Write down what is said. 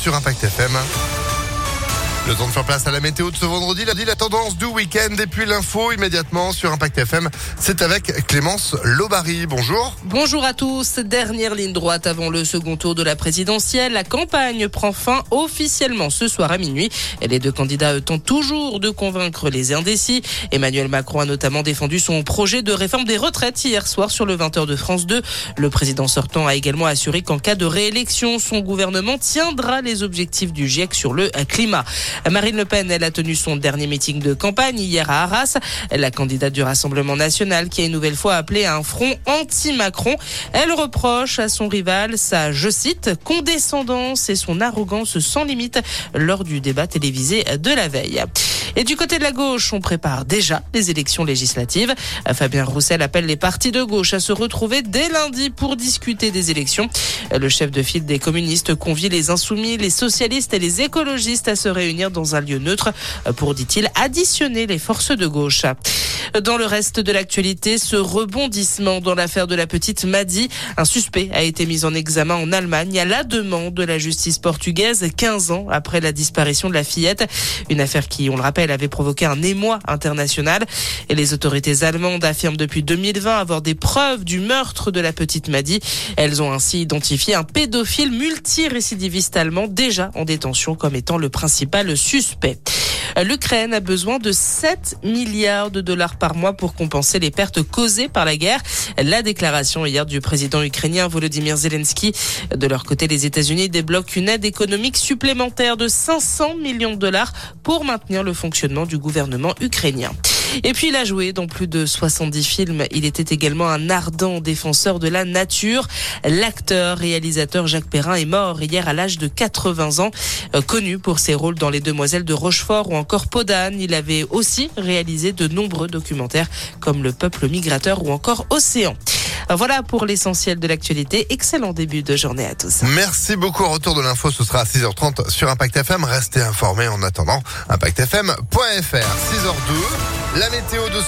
sur Impact FM. Le temps de faire place à la météo de ce vendredi, la, la tendance du week-end et puis l'info immédiatement sur Impact FM. C'est avec Clémence Lobary. Bonjour. Bonjour à tous. Dernière ligne droite avant le second tour de la présidentielle. La campagne prend fin officiellement ce soir à minuit. Les deux candidats tentent toujours de convaincre les indécis. Emmanuel Macron a notamment défendu son projet de réforme des retraites hier soir sur le 20h de France 2. Le président sortant a également assuré qu'en cas de réélection, son gouvernement tiendra les objectifs du GIEC sur le climat. Marine Le Pen, elle a tenu son dernier meeting de campagne hier à Arras. La candidate du Rassemblement national qui a une nouvelle fois appelé à un front anti-Macron. Elle reproche à son rival sa, je cite, condescendance et son arrogance sans limite lors du débat télévisé de la veille. Et du côté de la gauche, on prépare déjà les élections législatives. Fabien Roussel appelle les partis de gauche à se retrouver dès lundi pour discuter des élections. Le chef de file des communistes convie les insoumis, les socialistes et les écologistes à se réunir dans un lieu neutre pour, dit-il, additionner les forces de gauche. Dans le reste de l'actualité, ce rebondissement dans l'affaire de la petite Madi, un suspect a été mis en examen en Allemagne à la demande de la justice portugaise 15 ans après la disparition de la fillette. Une affaire qui, on le rappelle, avait provoqué un émoi international. Et les autorités allemandes affirment depuis 2020 avoir des preuves du meurtre de la petite Madi. Elles ont ainsi identifié un pédophile multirécidiviste allemand déjà en détention comme étant le principal suspect. L'Ukraine a besoin de 7 milliards de dollars par mois pour compenser les pertes causées par la guerre. La déclaration hier du président ukrainien Volodymyr Zelensky. De leur côté, les États-Unis débloquent une aide économique supplémentaire de 500 millions de dollars pour maintenir le fonctionnement du gouvernement ukrainien. Et puis il a joué dans plus de 70 films. Il était également un ardent défenseur de la nature. L'acteur, réalisateur Jacques Perrin est mort hier à l'âge de 80 ans. Euh, connu pour ses rôles dans Les Demoiselles de Rochefort ou encore Podane, il avait aussi réalisé de nombreux documentaires comme Le Peuple migrateur ou encore Océan. Voilà pour l'essentiel de l'actualité. Excellent début de journée à tous. Merci beaucoup. Retour de l'info, ce sera à 6h30 sur Impact FM. Restez informés en attendant impactfm.fr. 6h02, la météo de ce